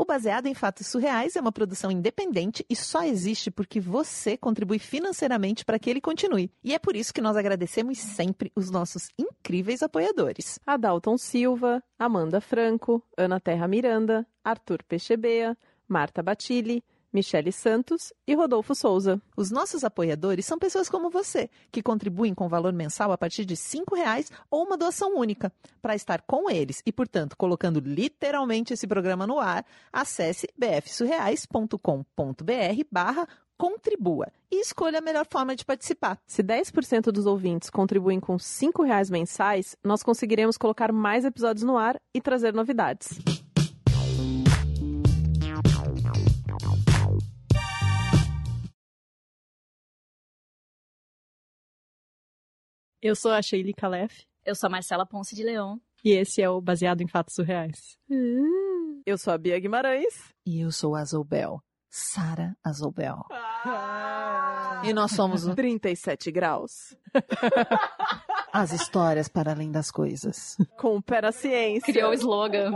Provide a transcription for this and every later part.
O Baseado em Fatos Surreais é uma produção independente e só existe porque você contribui financeiramente para que ele continue. E é por isso que nós agradecemos sempre os nossos incríveis apoiadores. Adalton Silva, Amanda Franco, Ana Terra Miranda, Arthur Pechebea, Marta Batilli, Michele Santos e Rodolfo Souza. Os nossos apoiadores são pessoas como você, que contribuem com valor mensal a partir de R$ reais ou uma doação única. Para estar com eles e, portanto, colocando literalmente esse programa no ar, acesse bfsurreais.com.br barra contribua e escolha a melhor forma de participar. Se 10% dos ouvintes contribuem com R$ reais mensais, nós conseguiremos colocar mais episódios no ar e trazer novidades. Eu sou a Sheili Calef. Eu sou a Marcela Ponce de Leão. E esse é o Baseado em Fatos Surreais. Uh. Eu sou a Bia Guimarães. E eu sou a Azobel. Sara Azobel. Ah. E nós somos o 37 graus. As histórias para além das coisas. Com o pé na ciência. Criou o slogan.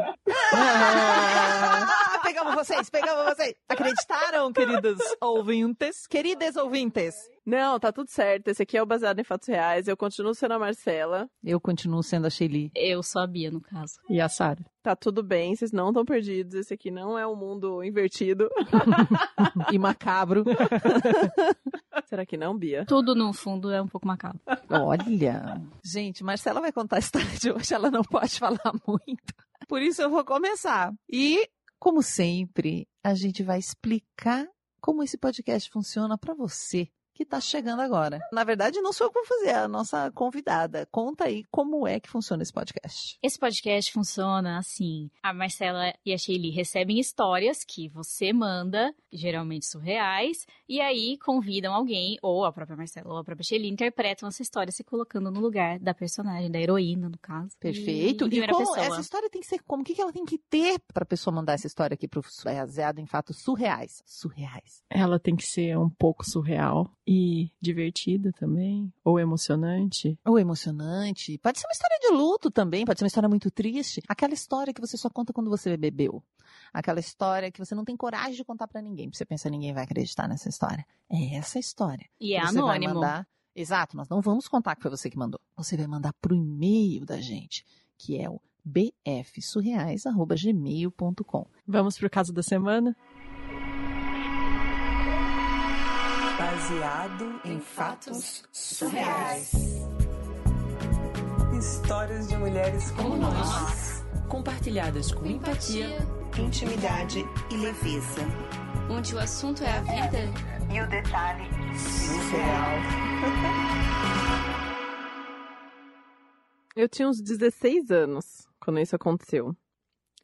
Ah, pegamos vocês, pegamos vocês. Acreditaram, queridos ouvintes? Queridas ouvintes. Não, tá tudo certo. Esse aqui é o baseado em fatos reais. Eu continuo sendo a Marcela. Eu continuo sendo a Shelly. Eu sou a Bia, no caso. E a Sara. Tá tudo bem, vocês não estão perdidos. Esse aqui não é um mundo invertido. e macabro. Será que não, Bia? Tudo no fundo é um pouco macabro. Olha. Gente, Marcela vai contar a história de hoje, ela não pode falar muito. Por isso eu vou começar. E, como sempre, a gente vai explicar como esse podcast funciona para você que está chegando agora. Na verdade, não sou eu que vou fazer, é a nossa convidada. Conta aí como é que funciona esse podcast. Esse podcast funciona assim: a Marcela e a Shelly recebem histórias que você manda, geralmente surreais, e aí convidam alguém, ou a própria Marcela ou a própria Shelly, interpretam essa história se colocando no lugar da personagem, da heroína, no caso. Perfeito. E, e como essa história tem que ser como? O que ela tem que ter para a pessoa mandar essa história aqui para o baseado em fatos surreais? Surreais. Ela tem que ser um pouco surreal e divertida também, ou emocionante. Ou emocionante. Pode ser uma história de luto também, pode ser uma história muito triste. Aquela história que você só conta quando você bebeu. Aquela história que você não tem coragem de contar para ninguém, porque você pensa ninguém vai acreditar nessa história. É essa história. E é você anônimo. Vai mandar... Exato, nós não vamos contar que foi você que mandou. Você vai mandar pro e-mail da gente, que é o bfsurreais@gmail.com. Vamos pro caso da semana? Baseado em fatos surreais. Histórias de mulheres como nós, compartilhadas com empatia, intimidade e leveza. Onde o assunto é a vida e o detalhe surreal. Eu tinha uns 16 anos quando isso aconteceu.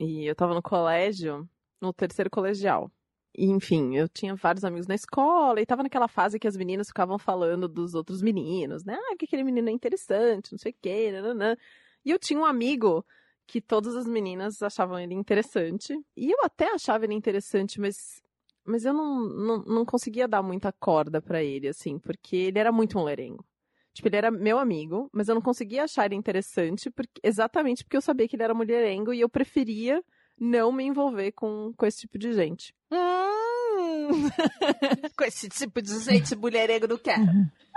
E eu tava no colégio, no terceiro colegial enfim, eu tinha vários amigos na escola e tava naquela fase que as meninas ficavam falando dos outros meninos, né? Ah, que aquele menino é interessante, não sei o quê, nananã. E eu tinha um amigo que todas as meninas achavam ele interessante. E eu até achava ele interessante, mas, mas eu não, não, não conseguia dar muita corda para ele, assim, porque ele era muito mulherengo. Tipo, ele era meu amigo, mas eu não conseguia achar ele interessante porque, exatamente porque eu sabia que ele era mulherengo e eu preferia não me envolver com, com esse tipo de gente. Hum. com esse tipo de gente mulherengo não quero.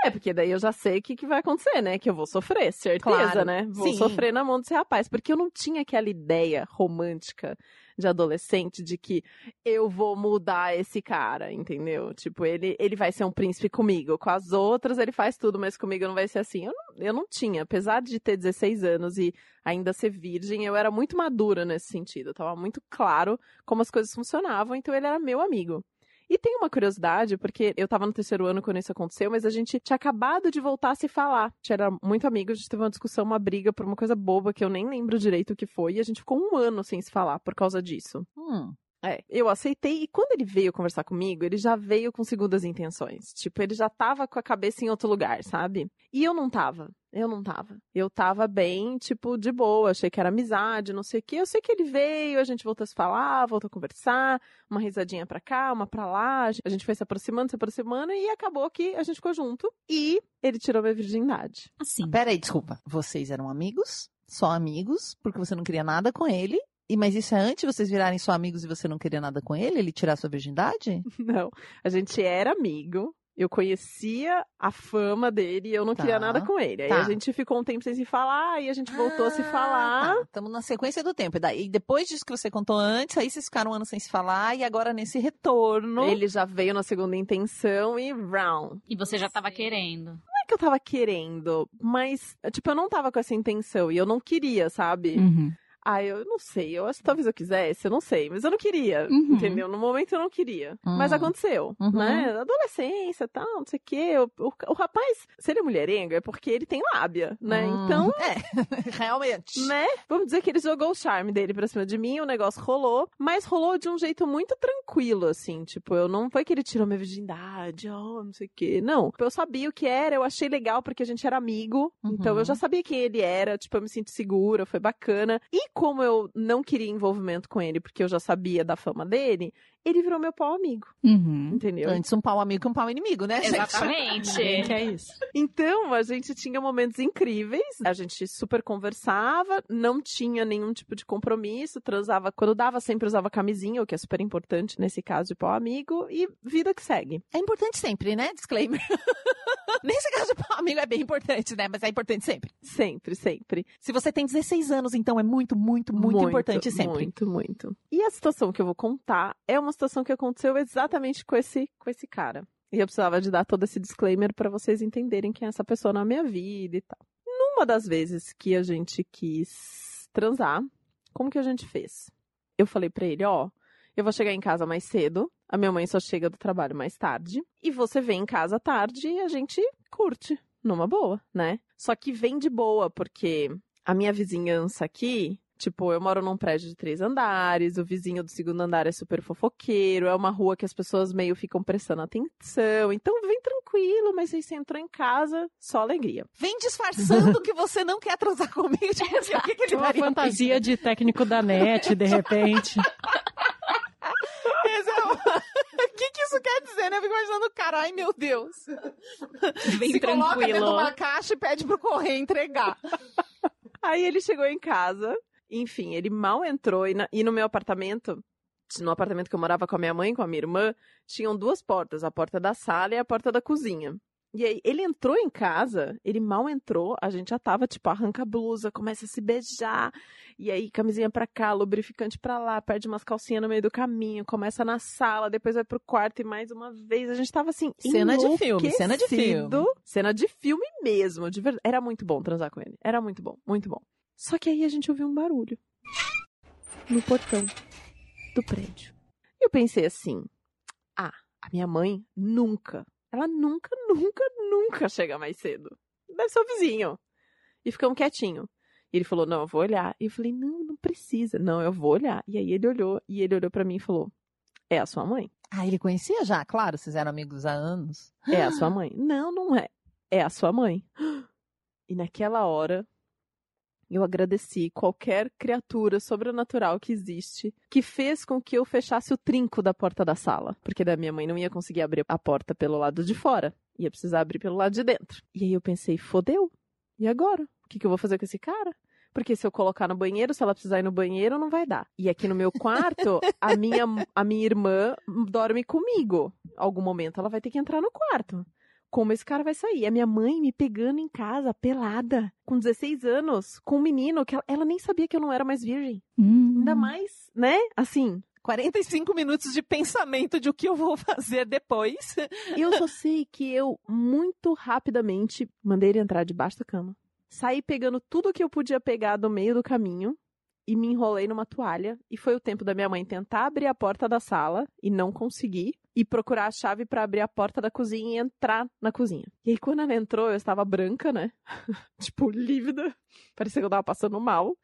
É, porque daí eu já sei o que, que vai acontecer, né? Que eu vou sofrer, certeza, claro. né? Vou Sim. sofrer na mão desse rapaz. Porque eu não tinha aquela ideia romântica de adolescente de que eu vou mudar esse cara, entendeu? Tipo, ele, ele vai ser um príncipe comigo. Com as outras ele faz tudo, mas comigo não vai ser assim. Eu não, eu não tinha. Apesar de ter 16 anos e ainda ser virgem, eu era muito madura nesse sentido. Tava muito claro como as coisas funcionavam, então ele era meu amigo. E tem uma curiosidade, porque eu tava no terceiro ano quando isso aconteceu, mas a gente tinha acabado de voltar a se falar. A gente era muito amigo, a gente teve uma discussão, uma briga por uma coisa boba que eu nem lembro direito o que foi, e a gente ficou um ano sem se falar por causa disso. Hum. É, eu aceitei e quando ele veio conversar comigo, ele já veio com segundas intenções. Tipo, ele já tava com a cabeça em outro lugar, sabe? E eu não tava. Eu não tava. Eu tava bem, tipo, de boa. Achei que era amizade, não sei o quê. Eu sei que ele veio, a gente voltou a se falar, voltou a conversar, uma risadinha pra cá, uma pra lá. A gente foi se aproximando, se aproximando e acabou que a gente ficou junto. E ele tirou minha virgindade. Assim. Peraí, desculpa. Vocês eram amigos? Só amigos? Porque você não queria nada com ele? E mas isso é antes de vocês virarem só amigos e você não queria nada com ele? Ele tirar sua virgindade? Não. A gente era amigo. Eu conhecia a fama dele e eu não Tá. queria nada com ele. Aí Tá. a gente ficou um tempo sem se falar e a gente voltou a se Ah, falar. Estamos na sequência do tempo. E daí, depois disso que você contou antes, aí vocês ficaram um ano sem se falar e agora nesse retorno. Ele já veio na segunda intenção e round. E você já tava querendo. Não é que eu tava querendo, mas, tipo, eu não tava com essa intenção e eu não queria, sabe? Uhum. Ah, eu não sei. Eu acho que talvez eu quisesse, eu não sei. Mas eu não queria, Uhum. entendeu? No momento eu não queria. Mas Hum. aconteceu, Uhum. né? Adolescência e tal, não sei o quê. O, o, o rapaz, se ele é mulherengo, é porque ele tem lábia, né? Hum, Então, É, realmente. né? Vamos dizer que ele jogou o charme dele pra cima de mim, o negócio rolou, mas rolou de um jeito muito tranquilo, assim. Tipo, eu não foi que ele tirou minha virgindade, oh, não sei o quê. Não. Eu sabia o que era, eu achei legal porque a gente era amigo. Uhum. Então eu já sabia quem ele era, tipo, eu me sinto segura, foi bacana. E como eu não queria envolvimento com ele, porque eu já sabia da fama dele, ele virou meu pau amigo, Uhum. entendeu? Antes um pau amigo que um pau inimigo, né? Exatamente. Ninguém quer isso. Então, a gente tinha momentos incríveis, a gente super conversava, não tinha nenhum tipo de compromisso, transava quando dava, sempre usava camisinha, o que é super importante nesse caso de pau amigo, e vida que segue. É importante sempre, né? Disclaimer. Nesse caso, pau amigo é bem importante, né? Mas é importante sempre. Sempre, sempre. Se você tem 16 anos, então é muito, muito, muito, importante sempre. Muito, muito. E a situação que eu vou contar é uma situação que aconteceu exatamente com esse, com esse cara. E eu precisava de dar todo esse disclaimer pra vocês entenderem quem é essa pessoa na minha vida e tal. Numa das vezes que a gente quis transar, como que a gente fez? Eu falei pra ele, ó, eu vou chegar em casa mais cedo, a minha mãe só chega do trabalho mais tarde, e você vem em casa tarde e a gente curte, numa boa, né? Só que vem de boa, porque a minha vizinhança aqui, tipo, eu moro num prédio de três andares, o vizinho do segundo andar é super fofoqueiro, é uma rua que as pessoas meio ficam prestando atenção, então vem tranquilo, mas aí você entrou em casa, só alegria. Vem disfarçando que você não quer transar comigo. Tipo, assim, o que, que ele Uma fantasia de técnico da net, de repente. É o- O que, que isso quer dizer, né? Eu fico imaginando o cara, ai meu Deus. Bem Se coloca dentro de tranquilo. uma caixa e pede pro correio entregar. Aí ele chegou em casa, enfim, ele mal entrou e, na- e no meu apartamento, no apartamento que eu morava com a minha mãe e com a minha irmã, tinham duas portas, a porta da sala e a porta da cozinha. E aí, ele entrou em casa, ele mal entrou, a gente já tava, tipo, arranca a blusa, começa a se beijar, e aí camisinha pra cá, lubrificante pra lá, perde umas calcinhas no meio do caminho, começa na sala, depois vai pro quarto e mais uma vez, a gente tava assim, Cena de filme, cena de filme. Cena de filme mesmo, de verdade. Era muito bom transar com ele, era muito bom, muito bom. Só que aí a gente ouviu um barulho no portão do prédio. E eu pensei assim: ah, a minha mãe nunca, ela nunca, nunca, nunca chega mais cedo. Deve ser o vizinho. E ficamos quietinho. E ele falou: não, eu vou olhar. E eu falei: não, não precisa. Não, eu vou olhar. E aí ele olhou, e ele olhou pra mim e falou: é a sua mãe? Ah, ele conhecia já, claro, vocês eram amigos há anos. É a sua mãe? Não, não é. É a sua mãe. E naquela hora, eu agradeci qualquer criatura sobrenatural que existe que fez com que eu fechasse o trinco da porta da sala. Porque da minha mãe não ia conseguir abrir a porta pelo lado de fora. Ia precisar abrir pelo lado de dentro. E aí eu pensei, fodeu. E agora? O que, que eu vou fazer com esse cara? Porque se eu colocar no banheiro, se ela precisar ir no banheiro, não vai dar. E aqui no meu quarto, a minha, a minha irmã dorme comigo. Algum momento ela vai ter que entrar no quarto. Como esse cara vai sair? A minha mãe me pegando em casa, pelada, com 16 anos, com um menino que ela, ela nem sabia que eu não era mais virgem. Hum. Ainda mais, né? Assim, 45 minutos de pensamento de o que eu vou fazer depois. eu só sei que eu, muito rapidamente, mandei ele entrar debaixo da cama. Saí pegando tudo que eu podia pegar do meio do caminho e me enrolei numa toalha. E foi o tempo da minha mãe tentar abrir a porta da sala e não conseguir. E procurar a chave pra abrir a porta da cozinha e entrar na cozinha. E aí, quando ela entrou, eu estava branca, né? tipo, lívida. Parecia que eu tava passando mal.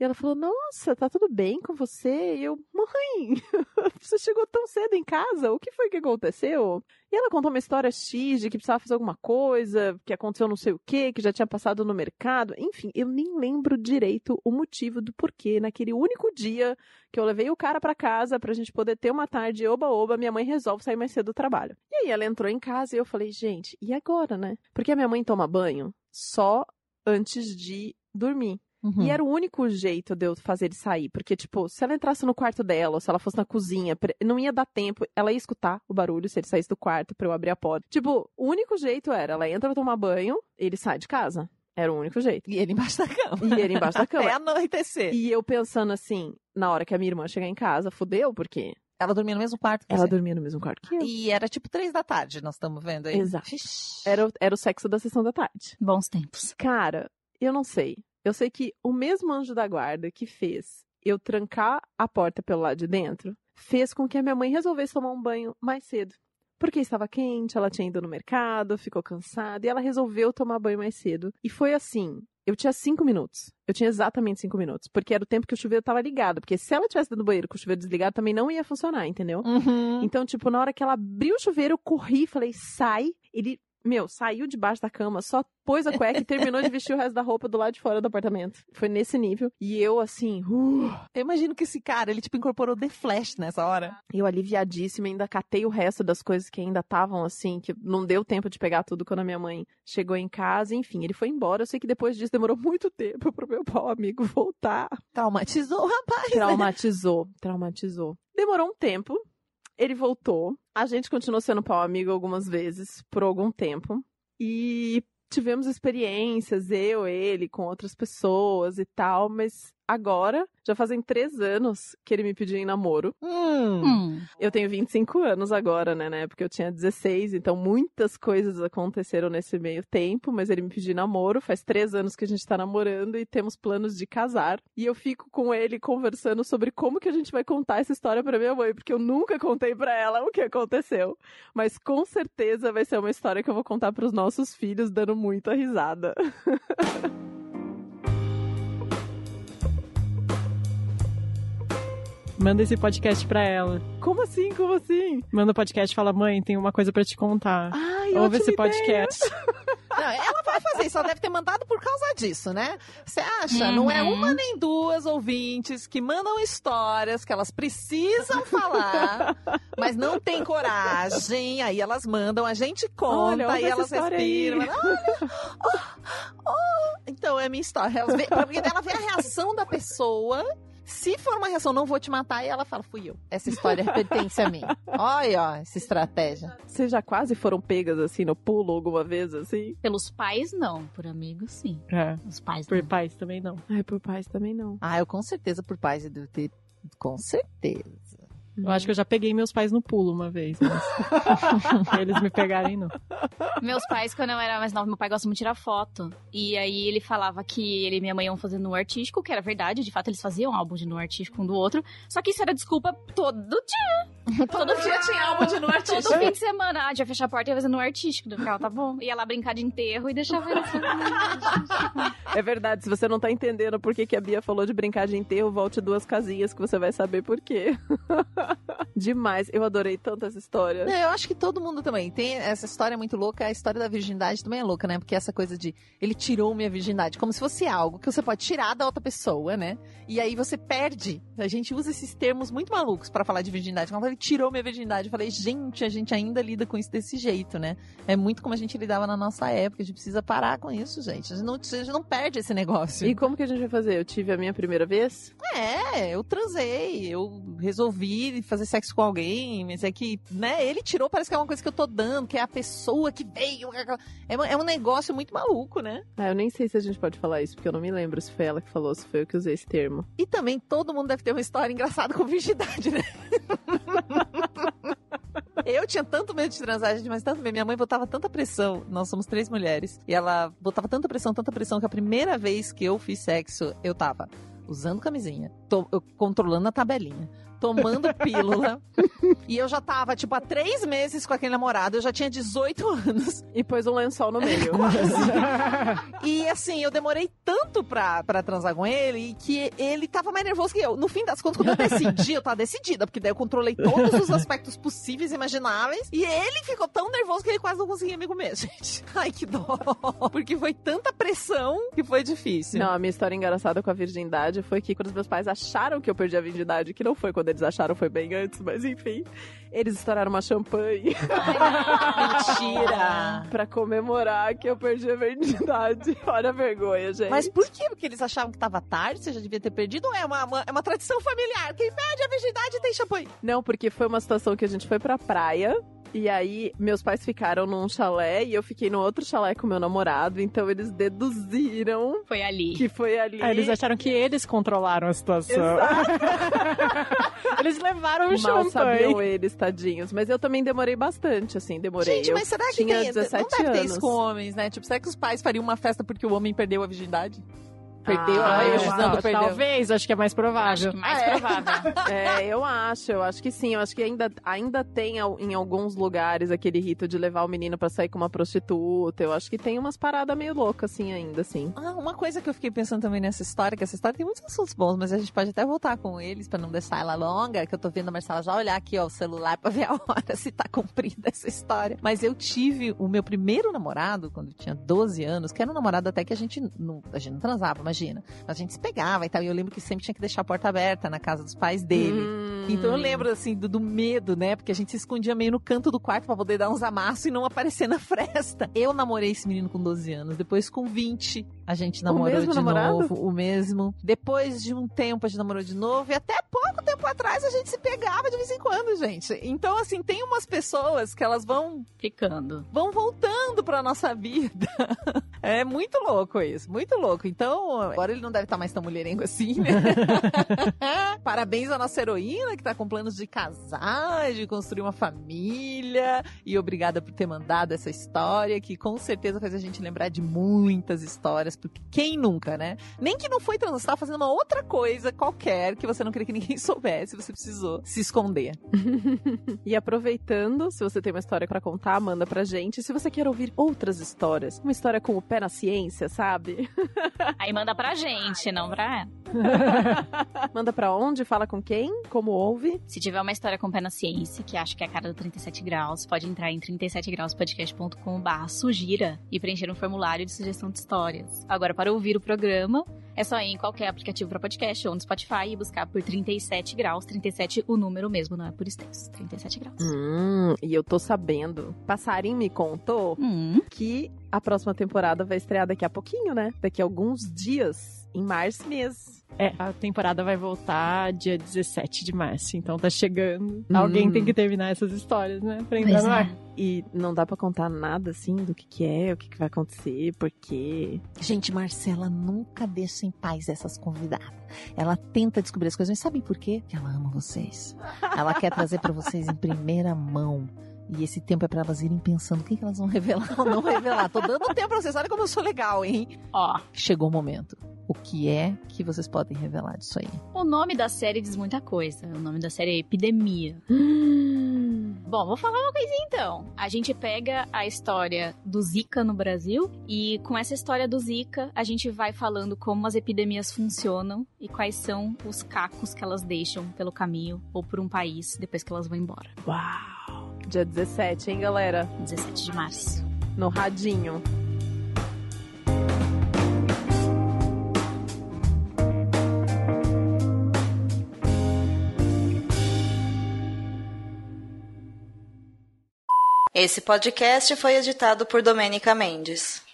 E ela falou: Nossa, tá tudo bem com você? E eu, mãe, você chegou tão cedo em casa? O que foi que aconteceu? E ela contou uma história X de que precisava fazer alguma coisa, que aconteceu não sei o que, que já tinha passado no mercado. Enfim, eu nem lembro direito o motivo do porquê. Naquele único dia que eu levei o cara pra casa pra gente poder ter uma tarde oba-oba, minha mãe resolve sair mais cedo do trabalho. E aí ela entrou em casa e eu falei, gente, e agora, né? Porque a minha mãe toma banho só antes de dormir. Uhum. E era o único jeito de eu fazer ele sair. Porque, tipo, se ela entrasse no quarto dela, ou se ela fosse na cozinha, não ia dar tempo. Ela ia escutar o barulho se ele saísse do quarto pra eu abrir a porta. Tipo, o único jeito era, ela entra pra tomar banho, ele sai de casa. Era o único jeito. E ele embaixo da cama. E ele embaixo da cama. Até anoitecer. E eu pensando assim, na hora que a minha irmã chegar em casa, fudeu, porque Ela dormia no mesmo quarto que ela você. dormia no mesmo quarto que eu. E era tipo três da tarde, nós estamos vendo aí. Exato. Era, era o sexo da sessão da tarde. Bons tempos. Cara, eu não sei. Eu sei que o mesmo anjo da guarda que fez eu trancar a porta pelo lado de dentro fez com que a minha mãe resolvesse tomar um banho mais cedo. Porque estava quente, ela tinha ido no mercado, ficou cansada e ela resolveu tomar banho mais cedo. E foi assim. Eu tinha cinco minutos. Eu tinha exatamente cinco minutos. Porque era o tempo que o chuveiro estava ligado. Porque se ela tivesse dentro do banheiro com o chuveiro desligado, também não ia funcionar, entendeu? Uhum. Então, tipo, na hora que ela abriu o chuveiro, eu corri falei, sai. Ele, meu, saiu debaixo da cama, só pôs a cueca e terminou de vestir o resto da roupa do lado de fora do apartamento. Foi nesse nível. E eu, assim, uh, Eu imagino que esse cara, ele tipo incorporou The Flash nessa hora. eu aliviadíssima, ainda catei o resto das coisas que ainda estavam assim, que não deu tempo de pegar tudo quando a minha mãe chegou em casa. Enfim, ele foi embora. Eu sei que depois disso demorou muito tempo pro meu pau amigo voltar. Traumatizou, rapaz. Traumatizou, traumatizou. Demorou um tempo. Ele voltou. A gente continuou sendo pau amigo algumas vezes, por algum tempo. E tivemos experiências, eu, ele, com outras pessoas e tal, mas agora, já fazem três anos que ele me pediu em namoro. Hum. Hum. Eu tenho 25 anos agora, né? Na época eu tinha 16, então muitas coisas aconteceram nesse meio tempo, mas ele me pediu em namoro. Faz três anos que a gente tá namorando e temos planos de casar. E eu fico com ele conversando sobre como que a gente vai contar essa história pra minha mãe, porque eu nunca contei pra ela o que aconteceu. Mas com certeza vai ser uma história que eu vou contar pros nossos filhos, dando muita risada. Manda esse podcast pra ela. Como assim? Como assim? Manda o podcast e fala, mãe, tem uma coisa pra te contar. Ai, Ouve esse podcast. Não, ela vai fazer isso, ela deve ter mandado por causa disso, né? Você acha? Não é Uhum. uma nem duas ouvintes que mandam histórias que elas precisam falar, mas não tem coragem. Aí elas mandam, a gente conta, Olha, aí elas aí. respiram. Olha, oh, oh. Então é minha história. Elas vê, porque ela vê a reação da pessoa. Se for uma reação, não vou te matar, e ela fala, fui eu. Essa história pertence a mim. Olha, ó, essa estratégia. Vocês já quase foram pegas assim no pulo alguma vez assim? Pelos pais, não. Por amigos, sim. É. Os pais, Por não. pais também não. Ai, por pais também não. Ah, eu com certeza por pais e do ter. Com certeza. Eu acho que eu já peguei meus pais no pulo uma vez, mas eles me pegarem não. Meus pais, quando eu era mais nova, meu pai gosta muito de tirar foto. E aí ele falava que ele e minha mãe iam fazer nu artístico, que era verdade. De fato, eles faziam álbum de nu artístico um do outro. Só que isso era desculpa todo dia. Todo dia tinha álbum de nu artístico. Todo fim de semana. Ah, ia fechar a porta e ia fazer nu artístico. Eu ficava, tá bom. Ia lá brincar de enterro e deixava ele assim. É verdade, se você não tá entendendo por que, que a Bia falou de brincar de enterro, volte duas casinhas que você vai saber por quê. Demais, eu adorei tanto essa história. Não, eu acho que todo mundo também. Tem essa história muito louca. A história da virgindade também é louca, né? Porque essa coisa de ele tirou minha virgindade, como se fosse algo que você pode tirar da outra pessoa, né? E aí você perde. A gente usa esses termos muito malucos pra falar de virgindade. Ele tirou minha virgindade, eu falei, gente, a gente ainda lida com isso desse jeito, né? É muito como a gente lidava na nossa época. A gente precisa parar com isso, gente. A gente não, a gente não perde esse negócio. E como que a gente vai fazer? Eu tive a minha primeira vez? É, eu transei, eu resolvi fazer sexo com alguém, mas é que, né, ele tirou, parece que é uma coisa que eu tô dando, que é a pessoa que veio. É, um- é um negócio muito maluco, né? Ah, eu nem sei se a gente pode falar isso, porque eu não me lembro se foi ela que falou, se foi eu que usei esse termo. E também todo mundo deve ter uma história engraçada com virgindade, né? Eu tinha tanto medo de transar, gente, mas tanto medo. Minha mãe botava tanta pressão. Nós somos três mulheres. E ela botava tanta pressão, tanta pressão, que a primeira vez que eu fiz sexo, eu tava usando camisinha, to- eu controlando a tabelinha, tomando pílula. e eu já tava, tipo, há três meses com aquele namorado. Eu já tinha 18 anos. E pôs um lençol no meio. E assim, eu demorei tanto pra, pra transar com ele que ele tava mais nervoso que eu. No fim das contas, quando eu decidi, eu tava decidida, porque daí eu controlei todos os aspectos possíveis e imagináveis. E ele ficou tão nervoso que ele quase não conseguia me comer, gente. Ai, que dó. Porque foi tanta pressão que foi difícil. Não, a minha história engraçada com a virgindade foi que quando os meus pais acharam que eu perdi a virgindade, que não foi quando eles acharam foi bem antes, mas enfim. Eles estouraram uma champanhe. Mentira! pra comemorar que eu perdi a virgindade. Olha a vergonha, gente. Mas por quê? Porque eles achavam que tava tarde, você já devia ter perdido? Ou é uma, uma- é uma tradição familiar? Quem perde a virgindade tem champanhe. Não, porque foi uma situação que a gente foi pra praia. E aí, meus pais ficaram num chalé e eu fiquei no outro chalé com meu namorado. Então, eles deduziram Foi ali. que foi ali. Aí eles acharam que eles controlaram a situação. eles levaram o Mal sabiam champanhe. eles, tadinhos. Mas eu também demorei bastante, assim, demorei. Gente, mas será que tinha tem, 17 não deve ter anos. isso com homens, né? Tipo, será que os pais fariam uma festa porque o homem perdeu a virgindade? Perdeu, Ah, a eu virgindade acho. perdeu. Talvez, acho que é mais Acho provável. que mais é? provável. É, eu acho, eu acho que sim. Eu acho que ainda, ainda tem em alguns lugares aquele rito de levar o menino pra sair com uma prostituta. Eu acho que tem umas paradas meio loucas, assim, ainda, assim. Ah, uma coisa que eu fiquei pensando também nessa história, que essa história tem muitos assuntos bons, mas a gente pode até voltar com eles pra não deixar ela longa, que eu tô vendo a Marcela já olhar aqui, ó, o celular pra ver a hora se tá comprida essa história. Mas eu tive o meu primeiro namorado, quando eu tinha 12 anos, que era um namorado até que a gente não, a gente não transava, imagina. A gente se pegava e tal, e eu lembro que sempre tinha que deixar a porta aberta na casa dos pais dele. Hum. Então eu lembro, assim, do, do medo, né? Porque a gente se escondia meio no canto do quarto pra poder dar uns amassos e não aparecer na fresta. Eu namorei esse menino com 12 anos. Depois, com 20, a gente namorou de namorado? novo. O mesmo. Depois de um tempo, a gente namorou de novo. E até pouco tempo atrás, a gente se pegava de vez em quando, gente. Então, assim, tem umas pessoas que elas vão, Ficando. vão voltando pra nossa vida. É muito louco isso, muito louco. Então, agora ele não deve estar mais tão mulherengo assim, né? Parabéns à nossa heroína que tá com planos de casar, de construir uma família. E obrigada por ter mandado essa história, que com certeza faz a gente lembrar de muitas histórias, porque quem nunca, né? Nem que não foi trans, você tava fazendo uma outra coisa qualquer que você não queria que ninguém soubesse, você precisou se esconder. E aproveitando, se você tem uma história pra contar, manda pra gente. Se você quer ouvir outras histórias, uma história com o pé na ciência, sabe? Aí manda pra gente, não pra ela. manda pra onde? Fala com quem? Como Se tiver uma história com pé na ciência, que acho que é a cara do 37 graus, pode entrar em 37grauspodcast.com.br sugira e preencher um formulário de sugestão de histórias. Agora, para ouvir o programa, é só ir em qualquer aplicativo para podcast ou no Spotify e buscar por 37 graus. 37 o número mesmo, não é por extenso. 37 graus. Hum, e eu tô sabendo. Passarinho me contou Hum. que a próxima temporada vai estrear daqui a pouquinho, né? Daqui a alguns dias, em março mesmo. É, a temporada vai voltar dia 17 de março, então tá chegando. Alguém tem que terminar essas histórias, né? Pra entrar Pois no ar. é. E não dá pra contar nada assim do que, que é, o que, que vai acontecer, por quê. Gente, Marcela nunca deixa em paz essas convidadas. Ela tenta descobrir as coisas, mas sabem por quê? Porque ela ama vocês. Ela quer trazer pra vocês em primeira mão. E esse tempo é pra elas irem pensando o que, que elas vão revelar ou não revelar. Tô dando tempo pra vocês. Olha como eu sou legal, hein? Ó, Chegou o momento. O que é que vocês podem revelar disso aí? o nome da série diz muita coisa. O nome da série é Epidemia. Bom, vou falar uma coisinha então. A gente pega a história do Zika no Brasil e com essa história do Zika, a gente vai falando como as epidemias funcionam e quais são os cacos que elas deixam pelo caminho ou por um país depois que elas vão embora. Uau! Dia 17, hein, galera? 17 de março. No radinho. Esse podcast foi editado por Domênica Mendes.